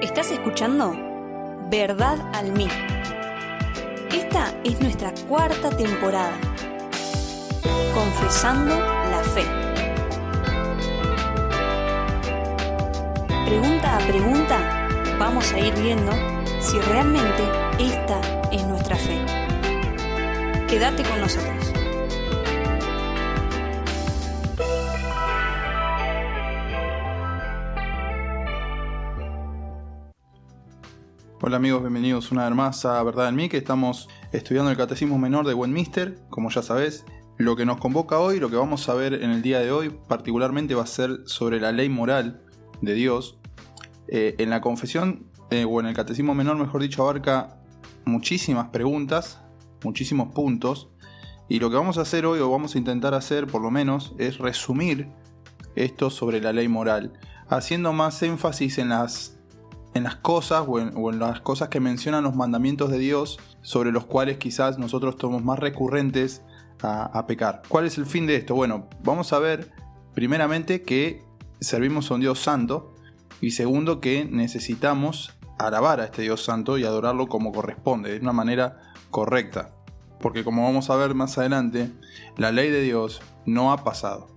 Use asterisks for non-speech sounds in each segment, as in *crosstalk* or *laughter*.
Estás escuchando Verdad al Mic. Esta es nuestra cuarta temporada. Confesando la fe. Pregunta a pregunta, vamos a ir viendo si realmente esta es nuestra fe. Quédate con nosotros. Hola amigos, bienvenidos una vez más a Verdad en mí, que estamos estudiando el Catecismo Menor de Westminster, como ya sabés. Lo que nos convoca hoy, lo que vamos a ver en el día de hoy, particularmente va a ser sobre la ley moral de Dios. Eh, en la confesión, eh, o en el Catecismo Menor, mejor dicho, abarca muchísimas preguntas, muchísimos puntos, y lo que vamos a hacer hoy, o vamos a intentar hacer por lo menos, es resumir esto sobre la ley moral, haciendo más énfasis en las en las cosas o en, las cosas que mencionan los mandamientos de Dios sobre los cuales quizás nosotros somos más recurrentes a, pecar. ¿Cuál es el fin de esto? Bueno, vamos a ver primeramente que servimos a un Dios santo y segundo que necesitamos alabar a este Dios santo y adorarlo como corresponde, de una manera correcta. Porque como vamos a ver más adelante, la ley de Dios no ha pasado.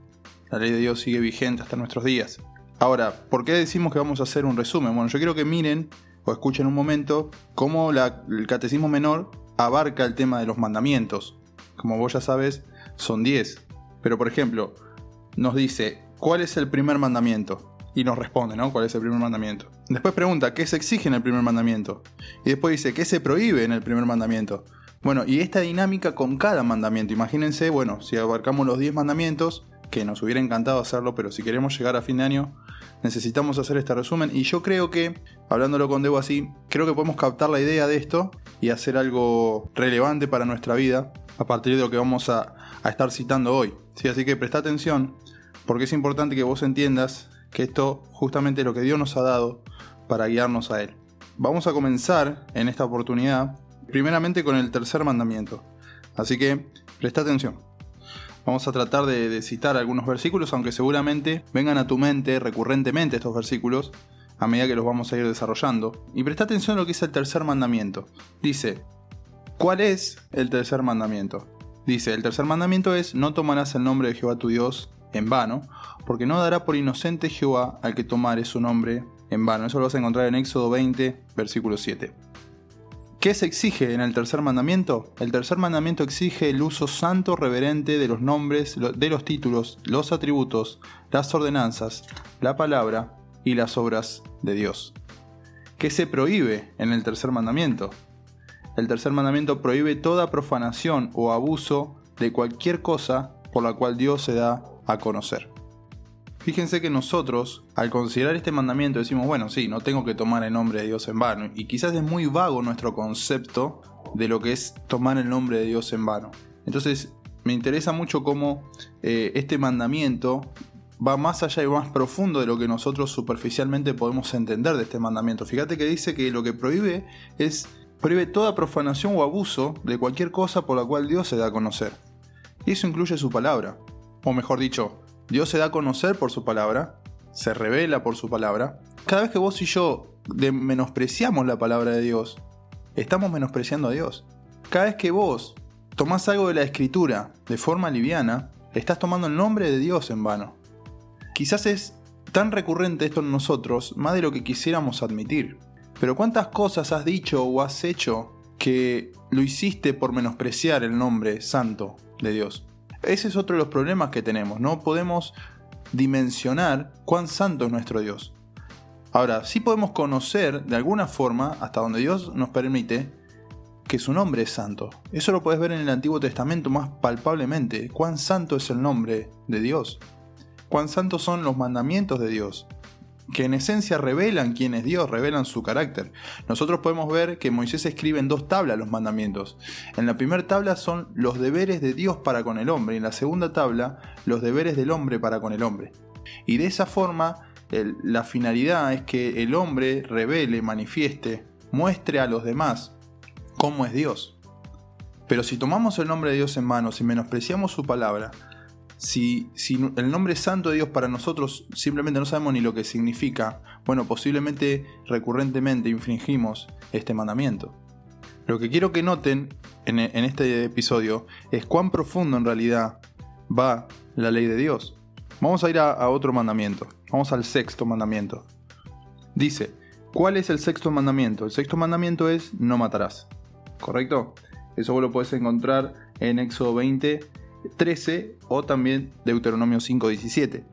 La ley de Dios sigue vigente hasta nuestros días. Ahora, ¿por qué decimos que vamos a hacer un resumen? Bueno, yo quiero que miren o escuchen un momento cómo el catecismo menor abarca el tema de los mandamientos. Como vos ya sabes, son 10. Pero por ejemplo, nos dice, ¿cuál es el primer mandamiento? Y nos responde, ¿no? ¿Cuál es el primer mandamiento? Después pregunta, ¿qué se exige en el primer mandamiento? Y después dice, ¿qué se prohíbe en el primer mandamiento? Bueno, y esta dinámica con cada mandamiento. Imagínense, bueno, si abarcamos los 10 mandamientos, que nos hubiera encantado hacerlo, pero si queremos llegar a fin de año, necesitamos hacer este resumen. Y yo creo que, hablándolo con Debo así, creo que podemos captar la idea de esto y hacer algo relevante para nuestra vida a partir de lo que vamos a, estar citando hoy. ¿sí? Así que presta atención, porque es importante que vos entiendas que esto justamente es lo que Dios nos ha dado para guiarnos a Él. Vamos a comenzar en esta oportunidad, primeramente con el tercer mandamiento. Así que presta atención. Vamos a tratar de, citar algunos versículos, aunque seguramente vengan a tu mente recurrentemente estos versículos a medida que los vamos a ir desarrollando. Y presta atención a lo que dice el tercer mandamiento. Dice, ¿cuál es el tercer mandamiento? Dice, el tercer mandamiento es, no tomarás el nombre de Jehová tu Dios en vano, porque no dará por inocente Jehová al que tomare su nombre en vano. Eso lo vas a encontrar en Éxodo 20, versículo 7. ¿Qué se exige en el tercer mandamiento? El tercer mandamiento exige el uso santo reverente de los nombres, de los títulos, los atributos, las ordenanzas, la palabra y las obras de Dios. ¿Qué se prohíbe en el tercer mandamiento? El tercer mandamiento prohíbe toda profanación o abuso de cualquier cosa por la cual Dios se da a conocer. Fíjense que nosotros, al considerar este mandamiento, decimos, bueno, sí, no tengo que tomar el nombre de Dios en vano. Y quizás es muy vago nuestro concepto de lo que es tomar el nombre de Dios en vano. Entonces, me interesa mucho cómo eh, este mandamiento va más allá y más profundo de lo que nosotros superficialmente podemos entender de este mandamiento. Fíjate que dice que lo que prohíbe es prohíbe toda profanación o abuso de cualquier cosa por la cual Dios se da a conocer. Y eso incluye su palabra. O mejor dicho, Dios se da a conocer por su palabra, se revela por su palabra. Cada vez que vos y yo menospreciamos la palabra de Dios, estamos menospreciando a Dios. Cada vez que vos tomás algo de la escritura de forma liviana, estás tomando el nombre de Dios en vano. Quizás es tan recurrente esto en nosotros, más de lo que quisiéramos admitir. Pero ¿cuántas cosas has dicho o has hecho que lo hiciste por menospreciar el nombre santo de Dios? Ese es otro de los problemas que tenemos. No podemos dimensionar cuán santo es nuestro Dios. Ahora, sí podemos conocer de alguna forma, hasta donde Dios nos permite, que su nombre es santo. Eso lo puedes ver en el Antiguo Testamento más palpablemente. Cuán santo es el nombre de Dios. Cuán santos son los mandamientos de Dios que en esencia revelan quién es Dios, revelan su carácter. Nosotros podemos ver que Moisés escribe en dos tablas los mandamientos. En la primera tabla son los deberes de Dios para con el hombre y en la segunda tabla los deberes del hombre para con el hombre. Y de esa forma la finalidad es que el hombre revele, manifieste, muestre a los demás cómo es Dios. Pero si tomamos el nombre de Dios en manos y menospreciamos su palabra, si, el nombre santo de Dios para nosotros simplemente no sabemos ni lo que significa, bueno, posiblemente recurrentemente infringimos este mandamiento. Lo que quiero que noten en, este episodio es cuán profundo en realidad va la ley de Dios. Vamos a ir a, otro mandamiento. Vamos al sexto mandamiento. Dice, ¿cuál es el sexto mandamiento? El sexto mandamiento es no matarás. ¿Correcto? Eso vos lo puedes encontrar en Éxodo 20, 13 o también Deuteronomio 5, 17.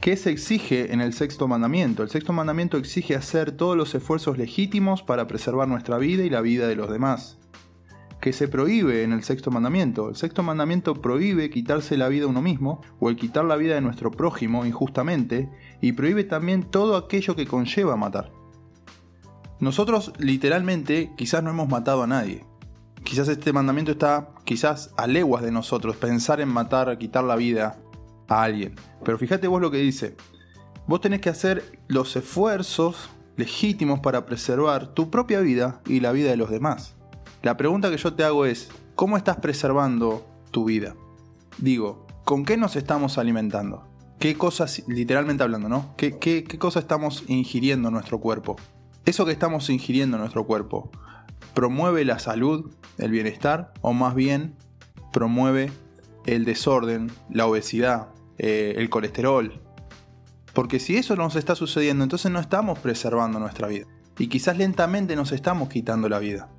¿Qué se exige en el sexto mandamiento? El sexto mandamiento exige hacer todos los esfuerzos legítimos para preservar nuestra vida y la vida de los demás. ¿Qué se prohíbe en el sexto mandamiento? El sexto mandamiento prohíbe quitarse la vida a uno mismo o el quitar la vida de nuestro prójimo injustamente y prohíbe también todo aquello que conlleva matar. Nosotros literalmente quizás no hemos matado a nadie. Quizás este mandamiento está quizás a leguas de nosotros, pensar en matar, quitar la vida a alguien. Pero fíjate vos lo que dice. Vos tenés que hacer los esfuerzos legítimos para preservar tu propia vida y la vida de los demás. La pregunta que yo te hago es, ¿cómo estás preservando tu vida? Digo, ¿con qué nos estamos alimentando? ¿Qué cosas, literalmente hablando, ¿no? ¿Qué, qué, qué cosas estamos ingiriendo en nuestro cuerpo? Eso que estamos ingiriendo en nuestro cuerpo, ¿promueve la salud, el bienestar o más bien promueve el desorden, la obesidad, eh, el colesterol. Porque si eso nos está sucediendo, entonces no estamos preservando nuestra vida. Y quizás lentamente nos estamos quitando la vida.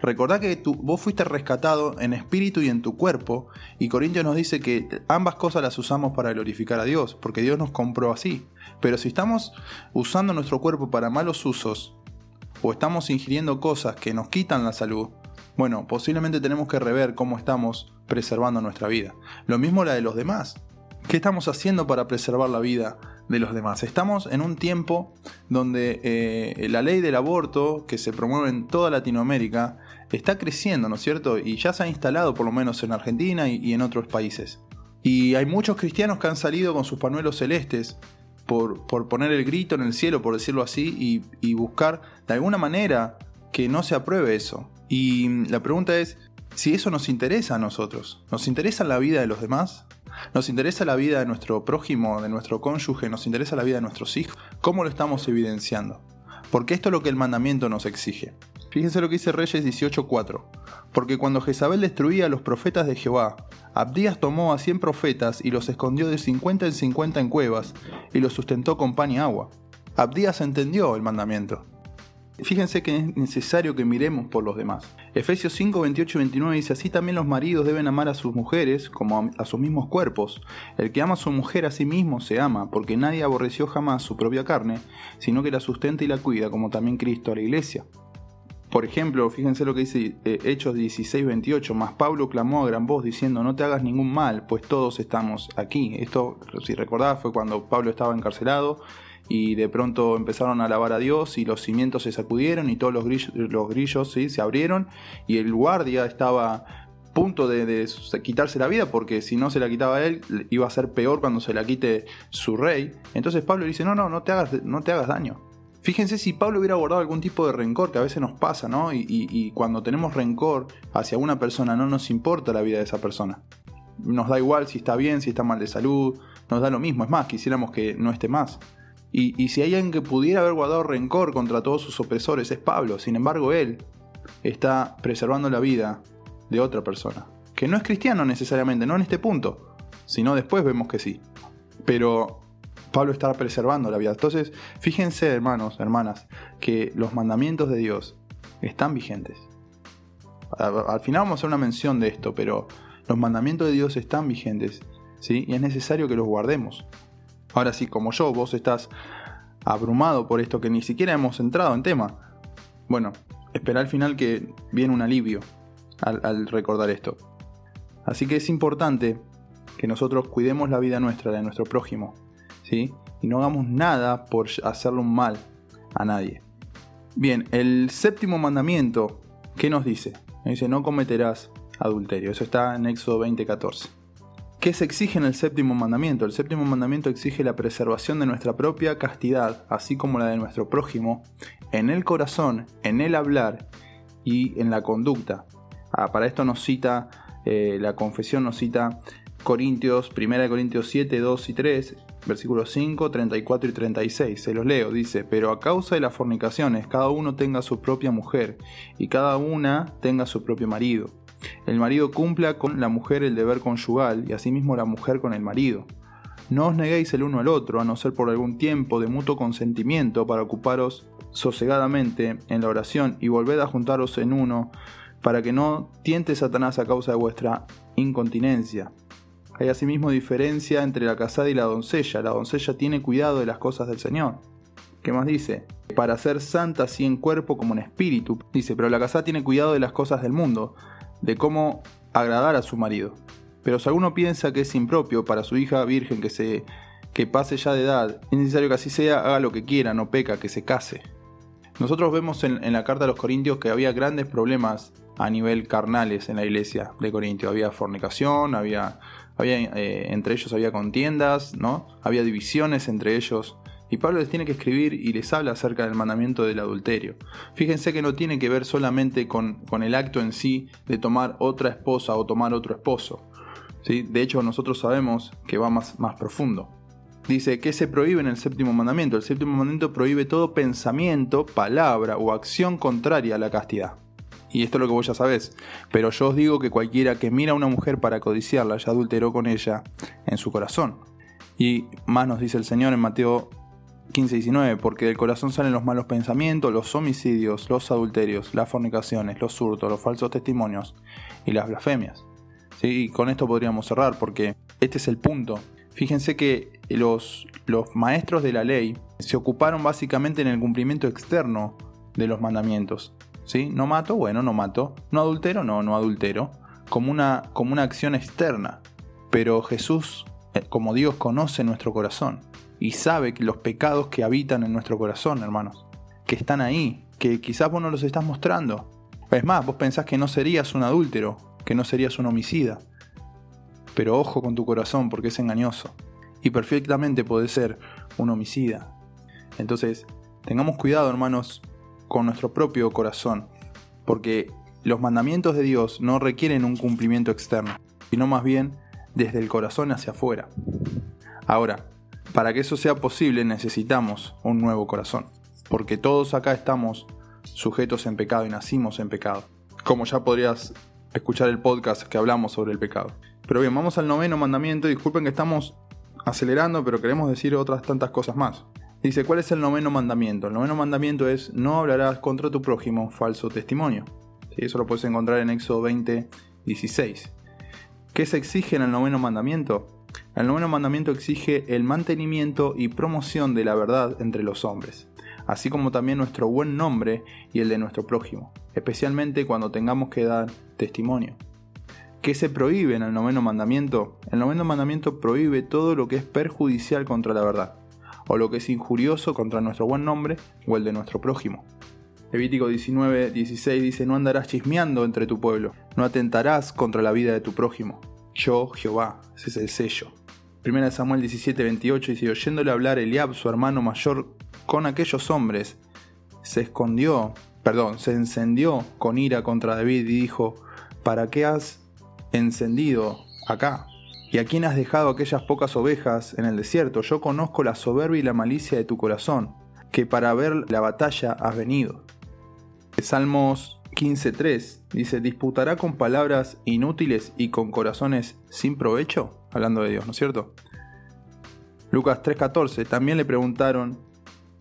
Recordá que tú, vos fuiste rescatado en espíritu y en tu cuerpo, y Corintios nos dice que ambas cosas las usamos para glorificar a Dios, porque Dios nos compró así. Pero si estamos usando nuestro cuerpo para malos usos, o estamos ingiriendo cosas que nos quitan la salud, bueno, posiblemente tenemos que rever cómo estamos preservando nuestra vida. Lo mismo la de los demás. ¿Qué estamos haciendo para preservar la vida de los demás? Estamos en un tiempo donde eh, la ley del aborto, que se promueve en toda Latinoamérica, está creciendo, ¿no es cierto? Y ya se ha instalado por lo menos en Argentina y, en otros países. Y hay muchos cristianos que han salido con sus panuelos celestes por, poner el grito en el cielo, por decirlo así, y buscar de alguna manera que no se apruebe eso. Y la pregunta es si eso nos interesa a nosotros. ¿Nos interesa la vida de los demás? Nos interesa la vida de nuestro prójimo, de nuestro cónyuge, nos interesa la vida de nuestros hijos. ¿Cómo lo estamos evidenciando? Porque esto es lo que el mandamiento nos exige. Fíjense lo que dice Reyes 18:4. Porque cuando Jezabel destruía a los profetas de Jehová, Abdías tomó a 100 profetas y los escondió de 50 en 50 en cuevas y los sustentó con pan y agua. Abdías entendió el mandamiento. Fíjense que es necesario que miremos por los demás. Efesios 5, 28 y 29 dice, así también los maridos deben amar a sus mujeres como a sus mismos cuerpos. El que ama a su mujer a sí mismo se ama, porque nadie aborreció jamás su propia carne, sino que la sustenta y la cuida, como también Cristo a la iglesia. Por ejemplo, fíjense lo que dice eh, Hechos 16, 28, más Pablo clamó a gran voz diciendo, no te hagas ningún mal, pues todos estamos aquí. Esto, si recordás, fue cuando Pablo estaba encarcelado y de pronto empezaron a alabar a Dios y los cimientos se sacudieron y todos los grillos, los grillos se abrieron y el guardia estaba a punto de, quitarse la vida porque si no se la quitaba él iba a ser peor cuando se la quite su rey. Entonces Pablo dice, no, no, no te hagas, no te hagas daño. Fíjense si Pablo hubiera guardado algún tipo de rencor que a veces nos pasa, ¿no? Y, y cuando tenemos rencor hacia una persona no nos importa la vida de esa persona. Nos da igual si está bien, si está mal de salud, nos da lo mismo. Es más, quisiéramos que no esté más. Y, si hay alguien que pudiera haber guardado rencor contra todos sus opresores es Pablo. Sin embargo, él está preservando la vida de otra persona. Que no es cristiano necesariamente, no en este punto. Sino después vemos que sí. Pero Pablo está preservando la vida. Entonces, fíjense, hermanos, hermanas, que los mandamientos de Dios están vigentes. Al final vamos a hacer una mención de esto, pero los mandamientos de Dios están vigentes. ¿sí? Y es necesario que los guardemos. Ahora sí, como yo, vos estás abrumado por esto que ni siquiera hemos entrado en tema. Bueno, espera al final que viene un alivio al, recordar esto. Así que es importante que nosotros cuidemos la vida nuestra, de nuestro prójimo, Y no hagamos nada por hacerle un mal a nadie. Bien, el séptimo mandamiento, ¿qué nos dice? Nos dice, no cometerás adulterio. Eso está en Éxodo 20:14. ¿Qué se exige en el séptimo mandamiento? El séptimo mandamiento exige la preservación de nuestra propia castidad, así como la de nuestro prójimo, en el corazón, en el hablar y en la conducta. Ah, para esto nos cita, eh, la confesión nos cita Corintios, 1 Corintios 7, 2 y 3, versículos 5, 34 y 36. Se los leo, dice, pero a causa de las fornicaciones, cada uno tenga su propia mujer y cada una tenga su propio marido. El marido cumpla con la mujer el deber conyugal y asimismo la mujer con el marido. No os neguéis el uno al otro, a no ser por algún tiempo de mutuo consentimiento para ocuparos sosegadamente en la oración y volved a juntaros en uno, para que no tiente Satanás a causa de vuestra incontinencia. Hay asimismo diferencia entre la casada y la doncella. La doncella tiene cuidado de las cosas del Señor. ¿Qué más dice? Para ser santa así en cuerpo como en espíritu. Dice, pero la casada tiene cuidado de las cosas del mundo, de cómo agradar a su marido. Pero si alguno piensa que es impropio para su hija virgen que se que pase ya de edad, es necesario que así sea, haga lo que quiera, no peca, que se case. Nosotros vemos en, en la carta a los Corintios que había grandes problemas a nivel carnales en la iglesia de Corintio. Había fornicación, había había, eh, entre ellos había contiendas, ¿no? Había divisiones entre ellos. Y Pablo les tiene que escribir y les habla acerca del mandamiento del adulterio. Fíjense que no tiene que ver solamente con, con el acto en sí de tomar otra esposa o tomar otro esposo. ¿sí? De hecho, nosotros sabemos que va más, más profundo. Dice que se prohíbe en el séptimo mandamiento. El séptimo mandamiento prohíbe todo pensamiento, palabra o acción contraria a la castidad y esto es lo que vos ya sabés, pero yo os digo que cualquiera que mira a una mujer para codiciarla ya adulteró con ella en su corazón. Y más nos dice el Señor en Mateo 15, 19, porque del corazón salen los malos pensamientos, los homicidios, los adulterios, las fornicaciones, los hurtos, los falsos testimonios y las blasfemias. ¿Sí? Y con esto podríamos cerrar, porque este es el punto. Fíjense que los, los maestros de la ley se ocuparon básicamente en el cumplimiento externo de los mandamientos. ¿Sí? No mato, bueno, no mato. No adultero, no, no adultero. Como una, como una acción externa. Pero Jesús, eh, como Dios, conoce nuestro corazón y sabe que los pecados que habitan en nuestro corazón, hermanos, que están ahí, que quizás vos no los estás mostrando. Es más, vos pensás que no serías un adúltero, que no serías un homicida. Pero ojo con tu corazón porque es engañoso. Y perfectamente puede ser un homicida. Entonces, tengamos cuidado, hermanos, con nuestro propio corazón, porque los mandamientos de Dios no requieren un cumplimiento externo, sino más bien desde el corazón hacia afuera. Ahora, para que eso sea posible necesitamos un nuevo corazón, porque todos acá estamos sujetos en pecado y nacimos en pecado. Como ya podrías escuchar el podcast que hablamos sobre el pecado. Pero bien, vamos al noveno mandamiento. Disculpen que estamos acelerando, pero queremos decir otras tantas cosas más. Dice, ¿cuál es el noveno mandamiento? El noveno mandamiento es, no hablarás contra tu prójimo falso testimonio. Eso lo puedes encontrar en Éxodo 20, 16. ¿Qué se exige en el noveno mandamiento? El noveno mandamiento exige el mantenimiento y promoción de la verdad entre los hombres, así como también nuestro buen nombre y el de nuestro prójimo, especialmente cuando tengamos que dar testimonio. ¿Qué se prohíbe en el noveno mandamiento? El noveno mandamiento prohíbe todo lo que es perjudicial contra la verdad o lo que es injurioso contra nuestro buen nombre o el de nuestro prójimo. Levítico 19, 16 dice, no andarás chismeando entre tu pueblo, no atentarás contra la vida de tu prójimo. Yo, Jehová, ese es el sello. 1 Samuel 17, 28 dice, oyéndole hablar Eliab, su hermano mayor, con aquellos hombres, se escondió, perdón, se encendió con ira contra David y dijo, ¿para qué has encendido acá? ¿Y a quién has dejado aquellas pocas ovejas en el desierto? Yo conozco la soberbia y la malicia de tu corazón, que para ver la batalla has venido. Salmos 15.3 dice, ¿disputará con palabras inútiles y con corazones sin provecho? Hablando de Dios, ¿no es cierto? Lucas 3.14, también le preguntaron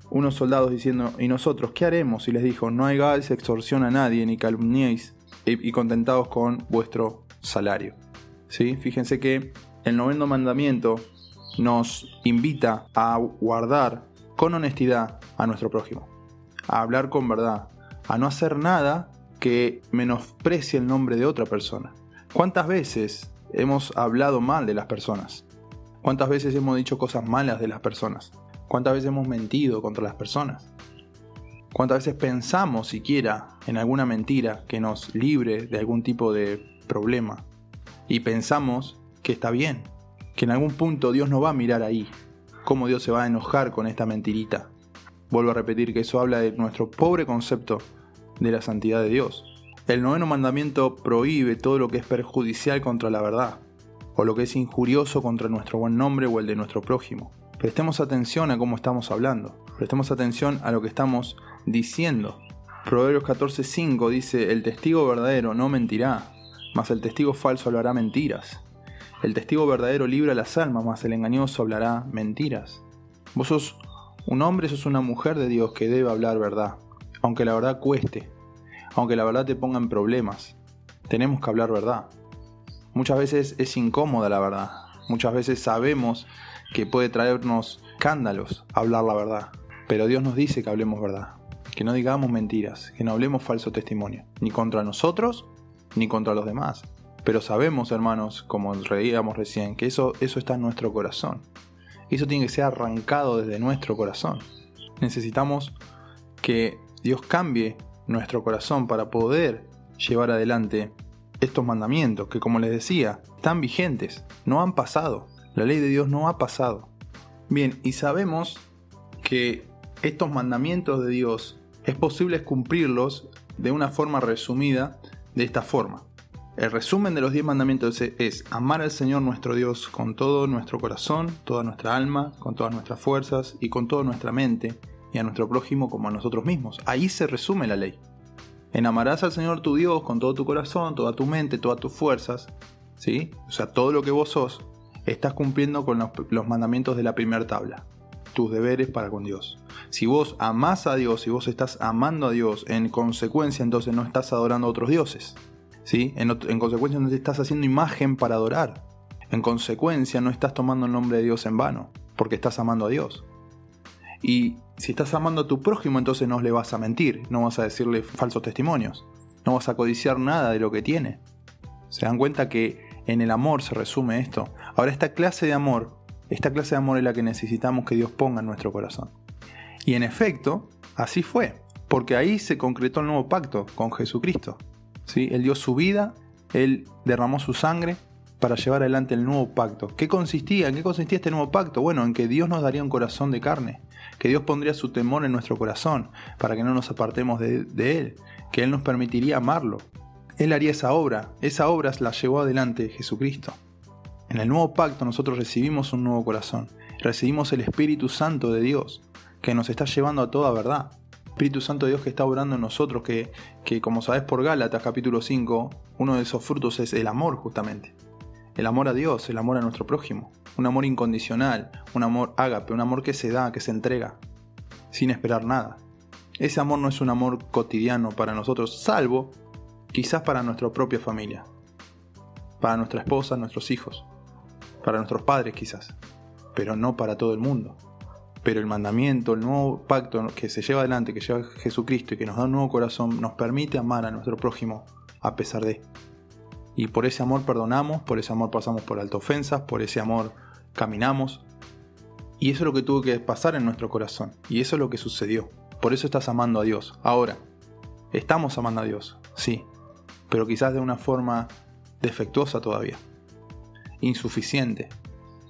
unos soldados diciendo, ¿y nosotros qué haremos? Y les dijo, no hagáis extorsión a nadie ni calumniéis y contentados con vuestro salario. Fíjense que el noveno mandamiento nos invita a guardar con honestidad a nuestro prójimo, a hablar con verdad, a no hacer nada que menosprecie el nombre de otra persona. ¿Cuántas veces hemos hablado mal de las personas? ¿Cuántas veces hemos dicho cosas malas de las personas? ¿Cuántas veces hemos mentido contra las personas? ¿Cuántas veces pensamos siquiera en alguna mentira que nos libre de algún tipo de problema? Y pensamos que está bien, que en algún punto Dios no va a mirar ahí, cómo Dios se va a enojar con esta mentirita. Vuelvo a repetir que eso habla de nuestro pobre concepto de la santidad de Dios. El noveno mandamiento prohíbe todo lo que es perjudicial contra la verdad. o lo que es injurioso contra nuestro buen nombre o el de nuestro prójimo. Prestemos atención a cómo estamos hablando, prestemos atención a lo que estamos diciendo. Proverbios 14:5 dice, el testigo verdadero no mentirá, mas el testigo falso hablará mentiras. El testigo verdadero libra las almas, mas el engañoso hablará mentiras. Vos sos un hombre, sos una mujer de Dios que debe hablar verdad, aunque la verdad cueste, aunque la verdad te ponga en problemas. Tenemos que hablar verdad. Muchas veces es incómoda la verdad. Muchas veces sabemos que puede traernos escándalos hablar la verdad. Pero Dios nos dice que hablemos verdad. Que no digamos mentiras, que no hablemos falso testimonio. Ni contra nosotros, ni contra los demás. Pero sabemos, hermanos, como reíamos recién, que eso, eso está en nuestro corazón. Eso tiene que ser arrancado desde nuestro corazón. Necesitamos que Dios cambie nuestro corazón para poder llevar adelante estos mandamientos que como les decía, están vigentes, no han pasado. La ley de Dios no ha pasado. Bien, y sabemos que estos mandamientos de Dios es posible cumplirlos de una forma resumida de esta forma. El resumen de los diez mandamientos es amar al Señor nuestro Dios con todo nuestro corazón, toda nuestra alma, con todas nuestras fuerzas y con toda nuestra mente, y a nuestro prójimo como a nosotros mismos. Ahí se resume la ley. En amarás al Señor tu Dios con todo tu corazón, toda tu mente, todas tus fuerzas, ¿sí? O sea, todo lo que vos sos, estás cumpliendo con los, mandamientos de la primera tabla, tus deberes para con Dios. Si vos amás a Dios, si vos estás amando a Dios, en consecuencia entonces no estás adorando a otros dioses, ¿sí? En, en consecuencia no te estás haciendo imagen para adorar. En consecuencia no estás tomando el nombre de Dios en vano, porque estás amando a Dios. Y si estás amando a tu prójimo, entonces no le vas a mentir, no vas a decirle falsos testimonios, no vas a codiciar nada de lo que tiene. Se dan cuenta que en el amor se resume esto. Ahora esta clase de amor, esta clase de amor es la que necesitamos que Dios ponga en nuestro corazón. Y en efecto, así fue, porque ahí se concretó el nuevo pacto con Jesucristo. ¿sí? Él dio su vida, Él derramó su sangre para llevar adelante el nuevo pacto. ¿Qué consistía? ¿En qué consistía este nuevo pacto? Bueno, en que Dios nos daría un corazón de carne, que Dios pondría su temor en nuestro corazón para que no nos apartemos de, Él, que Él nos permitiría amarlo. Él haría esa obra, esa obra la llevó adelante Jesucristo. En el nuevo pacto nosotros recibimos un nuevo corazón, recibimos el Espíritu Santo de Dios, que nos está llevando a toda verdad. Espíritu Santo de Dios que está obrando en nosotros, que, que como sabes por Gálatas capítulo 5, uno de esos frutos es el amor justamente. El amor a Dios, el amor a nuestro prójimo un amor incondicional, un amor ágape, un amor que se da, que se entrega, sin esperar nada. Ese amor no es un amor cotidiano para nosotros, salvo quizás para nuestra propia familia, para nuestra esposa, nuestros hijos, para nuestros padres quizás, pero no para todo el mundo. Pero el mandamiento, el nuevo pacto que se lleva adelante, que lleva Jesucristo y que nos da un nuevo corazón, nos permite amar a nuestro prójimo a pesar de. Y por ese amor perdonamos, por ese amor pasamos por alta ofensas, por ese amor caminamos. Y eso es lo que tuvo que pasar en nuestro corazón. Y eso es lo que sucedió. Por eso estás amando a Dios. Ahora, estamos amando a Dios, sí, pero quizás de una forma defectuosa todavía. Insuficiente.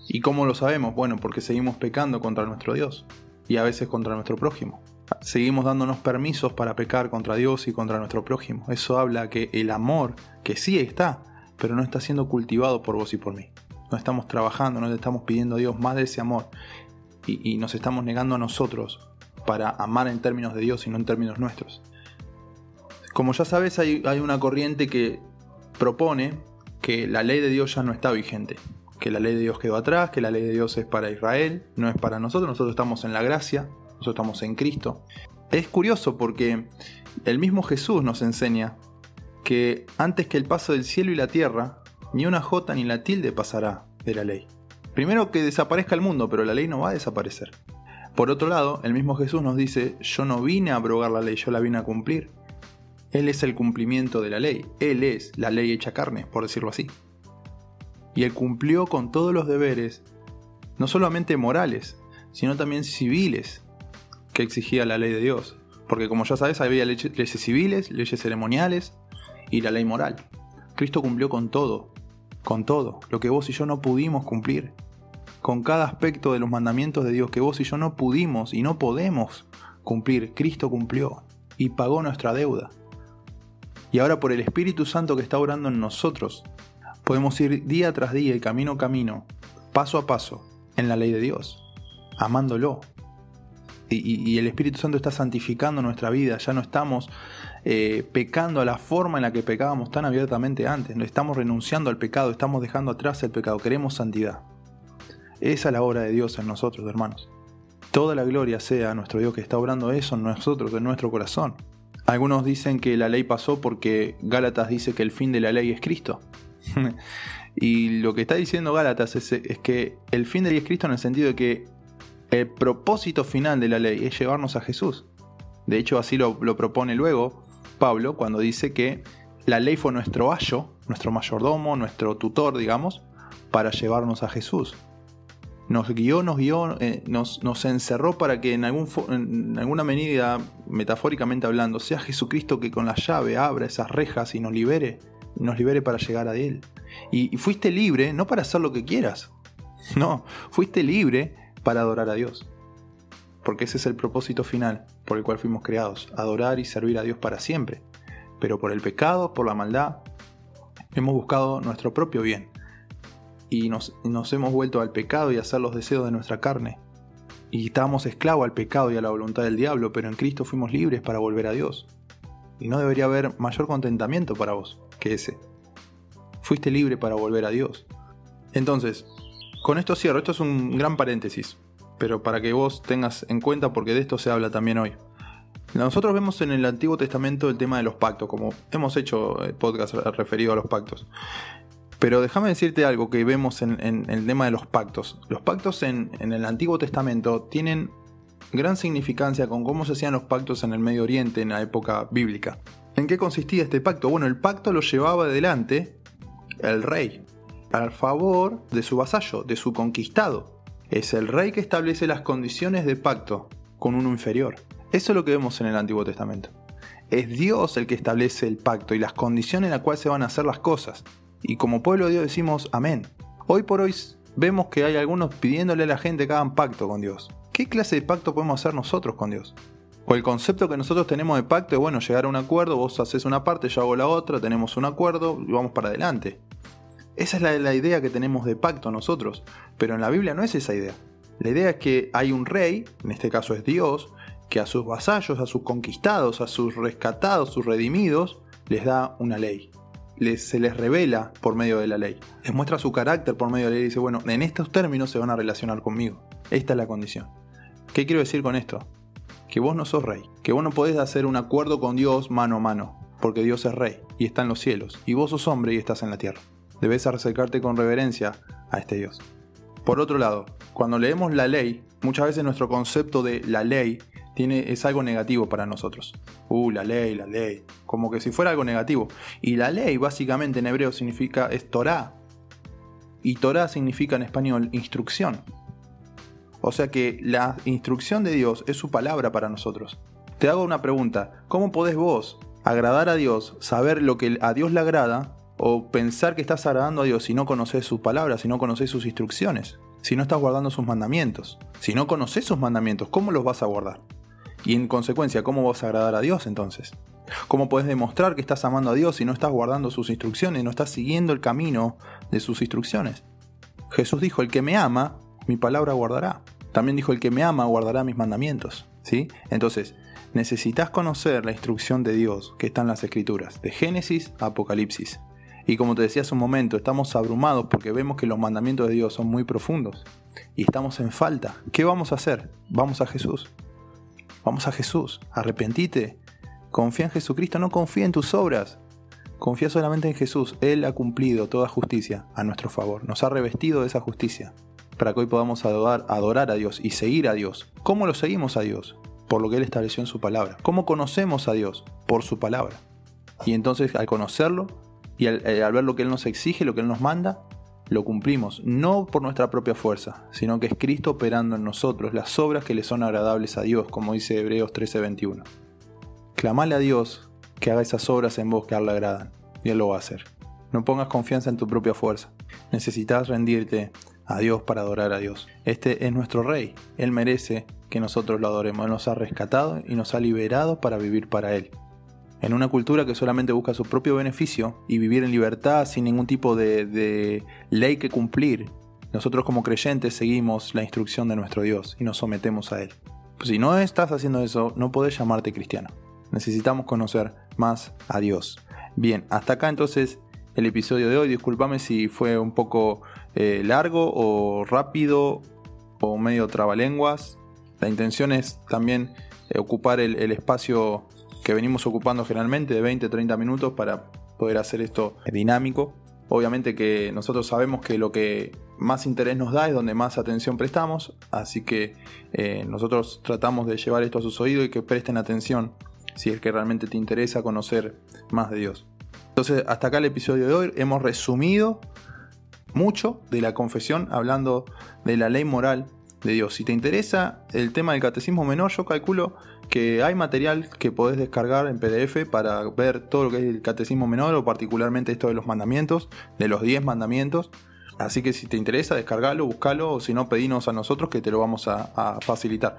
¿Y cómo lo sabemos? Bueno, porque seguimos pecando contra nuestro Dios y a veces contra nuestro prójimo. Seguimos dándonos permisos para pecar contra Dios y contra nuestro prójimo. Eso habla que el amor, que sí está, pero no está siendo cultivado por vos y por mí no estamos trabajando, no le estamos pidiendo a Dios más de ese amor y, nos estamos negando a nosotros para amar en términos de Dios y no en términos nuestros. Como ya sabes, hay, hay una corriente que propone que la ley de Dios ya no está vigente, que la ley de Dios quedó atrás, que la ley de Dios es para Israel, no es para nosotros, nosotros estamos en la gracia, nosotros estamos en Cristo. Es curioso porque el mismo Jesús nos enseña que antes que el paso del cielo y la tierra, ni una jota ni la tilde pasará de la ley. Primero que desaparezca el mundo, pero la ley no va a desaparecer. Por otro lado, el mismo Jesús nos dice, yo no vine a abrogar la ley, yo la vine a cumplir. Él es el cumplimiento de la ley, Él es la ley hecha carne, por decirlo así. Y Él cumplió con todos los deberes, no solamente morales, sino también civiles, que exigía la ley de Dios. Porque como ya sabes, había leyes civiles, leyes ceremoniales y la ley moral. Cristo cumplió con todo, con todo, lo que vos y yo no pudimos cumplir, con cada aspecto de los mandamientos de Dios que vos y yo no pudimos y no podemos cumplir, Cristo cumplió y pagó nuestra deuda. Y ahora por el Espíritu Santo que está orando en nosotros, Podemos ir día tras día y camino a camino, paso a paso, en la ley de Dios, amándolo. Y, el Espíritu Santo está santificando nuestra vida, ya no estamos eh, pecando a la forma en la que pecábamos tan abiertamente antes, no estamos renunciando al pecado, estamos dejando atrás el pecado, queremos santidad. Esa es la obra de Dios en nosotros, hermanos. Toda la gloria sea a nuestro Dios que está obrando eso en nosotros, en nuestro corazón. Algunos dicen que la ley pasó porque Gálatas dice que el fin de la ley es Cristo. *laughs* y lo que está diciendo Gálatas es, que el fin de la ley es Cristo en el sentido de que el propósito final de la ley es llevarnos a Jesús. De hecho, así lo, lo propone luego Pablo cuando dice que la ley fue nuestro ayo, nuestro mayordomo, nuestro tutor, digamos, para llevarnos a Jesús nos guió, nos guió, eh, nos, nos, encerró para que en, algún, en alguna medida, metafóricamente hablando, sea Jesucristo que con la llave abra esas rejas y nos libere, nos libere para llegar a Él. Y, y fuiste libre no para hacer lo que quieras, *laughs* no, fuiste libre para adorar a Dios. Porque ese es el propósito final por el cual fuimos creados, adorar y servir a Dios para siempre. Pero por el pecado, por la maldad, hemos buscado nuestro propio bien y nos, hemos vuelto al pecado y a hacer los deseos de nuestra carne. Y estábamos esclavos al pecado y a la voluntad del diablo, pero en Cristo fuimos libres para volver a Dios. Y no debería haber mayor contentamiento para vos que ese. Fuiste libre para volver a Dios. Entonces, con esto cierro, esto es un gran paréntesis, pero para que vos tengas en cuenta porque de esto se habla también hoy. Nosotros vemos en el Antiguo Testamento el tema de los pactos, como hemos hecho eh, podcast referido a los pactos. Pero déjame decirte algo que vemos en, el tema de los pactos. Los pactos en, el Antiguo Testamento tienen gran significancia con cómo se hacían los pactos en el Medio Oriente en la época bíblica. ¿En qué consistía este pacto? Bueno, el pacto lo llevaba adelante el rey, al favor de su vasallo, de su conquistado. Es el rey que establece las condiciones de pacto con uno inferior. Eso es lo que vemos en el Antiguo Testamento. Es Dios el que establece el pacto y las condiciones en las cuales se van a hacer las cosas y como pueblo de Dios decimos amén. Hoy por hoy vemos que hay algunos pidiéndole a la gente que hagan pacto con Dios. ¿Qué clase de pacto podemos hacer nosotros con Dios? O el concepto que nosotros tenemos de pacto es, bueno, llegar a un acuerdo, vos haces una parte, yo hago la otra, tenemos un acuerdo y vamos para adelante. Esa es la, la idea que tenemos de pacto nosotros, pero en la Biblia no es esa idea. La idea es que hay un rey, en este caso es Dios, que a sus vasallos, a sus conquistados, a sus rescatados, sus redimidos, les da una ley se les revela por medio de la ley. Les muestra su carácter por medio de la ley y dice, bueno, en estos términos se van a relacionar conmigo. Esta es la condición. ¿Qué quiero decir con esto? Que vos no sos rey, que vos no podés hacer un acuerdo con Dios mano a mano, porque Dios es rey y está en los cielos, y vos sos hombre y estás en la tierra. Debes acercarte con reverencia a este Dios. Por otro lado, cuando leemos la ley, muchas veces nuestro concepto de la ley tiene, es algo negativo para nosotros. Uh, la ley, la ley. Como que si fuera algo negativo. Y la ley básicamente en hebreo significa es Torah. Y Torah significa en español instrucción. O sea que la instrucción de Dios es su palabra para nosotros. Te hago una pregunta. ¿Cómo podés vos agradar a Dios, saber lo que a Dios le agrada, o pensar que estás agradando a Dios si no conoces sus palabras, si no conoces sus instrucciones, si no estás guardando sus mandamientos? Si no conoces sus mandamientos, ¿cómo los vas a guardar? Y en consecuencia, ¿cómo vas a agradar a Dios entonces? ¿Cómo puedes demostrar que estás amando a Dios si no estás guardando sus instrucciones, no estás siguiendo el camino de sus instrucciones? Jesús dijo, el que me ama, mi palabra guardará. También dijo, el que me ama guardará mis mandamientos. ¿Sí? Entonces, necesitas conocer la instrucción de Dios que está en las Escrituras, de Génesis a Apocalipsis. Y como te decía hace un momento, estamos abrumados porque vemos que los mandamientos de Dios son muy profundos y estamos en falta. ¿Qué vamos a hacer? Vamos a Jesús. Vamos a Jesús, arrepentite, confía en Jesucristo, no confía en tus obras, confía solamente en Jesús. Él ha cumplido toda justicia a nuestro favor, nos ha revestido de esa justicia, para que hoy podamos adorar, a Dios y seguir a Dios. ¿Cómo lo seguimos a Dios? Por lo que Él estableció en su palabra. ¿Cómo conocemos a Dios? Por su palabra. Y entonces al conocerlo y al, eh, al ver lo que Él nos exige, lo que Él nos manda, lo cumplimos, no por nuestra propia fuerza, sino que es Cristo operando en nosotros las obras que le son agradables a Dios, como dice Hebreos 13:21. Clamale a Dios que haga esas obras en vos que a Él le agradan, y Él lo va a hacer. No pongas confianza en tu propia fuerza. Necesitas rendirte a Dios para adorar a Dios. Este es nuestro Rey. Él merece que nosotros lo adoremos. Él nos ha rescatado y nos ha liberado para vivir para Él. En una cultura que solamente busca su propio beneficio y vivir en libertad sin ningún tipo de, ley que cumplir, nosotros como creyentes seguimos la instrucción de nuestro Dios y nos sometemos a Él. Pues si no estás haciendo eso, no podés llamarte cristiano. Necesitamos conocer más a Dios. Bien, hasta acá entonces el episodio de hoy. Discúlpame si fue un poco eh, largo o rápido o medio trabalenguas. La intención es también ocupar el, espacio que venimos ocupando generalmente de 20-30 minutos para poder hacer esto dinámico. Obviamente que nosotros sabemos que lo que más interés nos da es donde más atención prestamos, así que eh, nosotros tratamos de llevar esto a sus oídos y que presten atención si es que realmente te interesa conocer más de Dios. Entonces, hasta acá el episodio de hoy. Hemos resumido mucho de la confesión hablando de la ley moral de Dios. Si te interesa el tema del catecismo menor, yo calculo que hay material que podés descargar en PDF para ver todo lo que es el catecismo menor o particularmente esto de los mandamientos, de los 10 mandamientos. Así que si te interesa, descargalo, buscalo o si no, pedinos a nosotros que te lo vamos a, a facilitar.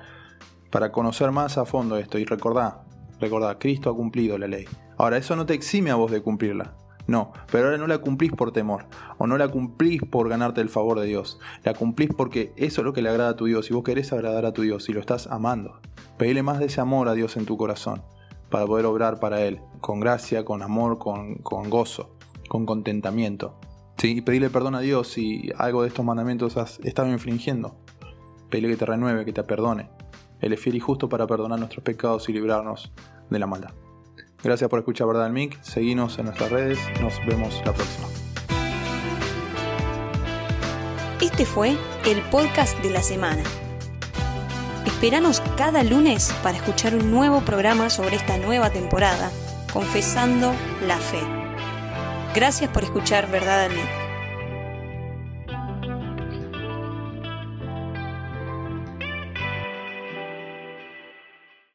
Para conocer más a fondo esto y recordá, recordá, Cristo ha cumplido la ley. Ahora, eso no te exime a vos de cumplirla. No, pero ahora no la cumplís por temor, o no la cumplís por ganarte el favor de Dios. La cumplís porque eso es lo que le agrada a tu Dios, y vos querés agradar a tu Dios, y lo estás amando. Pedile más de ese amor a Dios en tu corazón, para poder obrar para Él, con gracia, con amor, con, gozo, con contentamiento. ¿Sí? Y pedirle perdón a Dios si algo de estos mandamientos has estado infringiendo. Pedile que te renueve, que te perdone. Él es fiel y justo para perdonar nuestros pecados y librarnos de la maldad. Gracias por escuchar Verdad al Mic. Seguinos en nuestras redes. Nos vemos la próxima. Este fue el podcast de la semana. Esperanos cada lunes para escuchar un nuevo programa sobre esta nueva temporada, Confesando la Fe. Gracias por escuchar Verdad al Mic.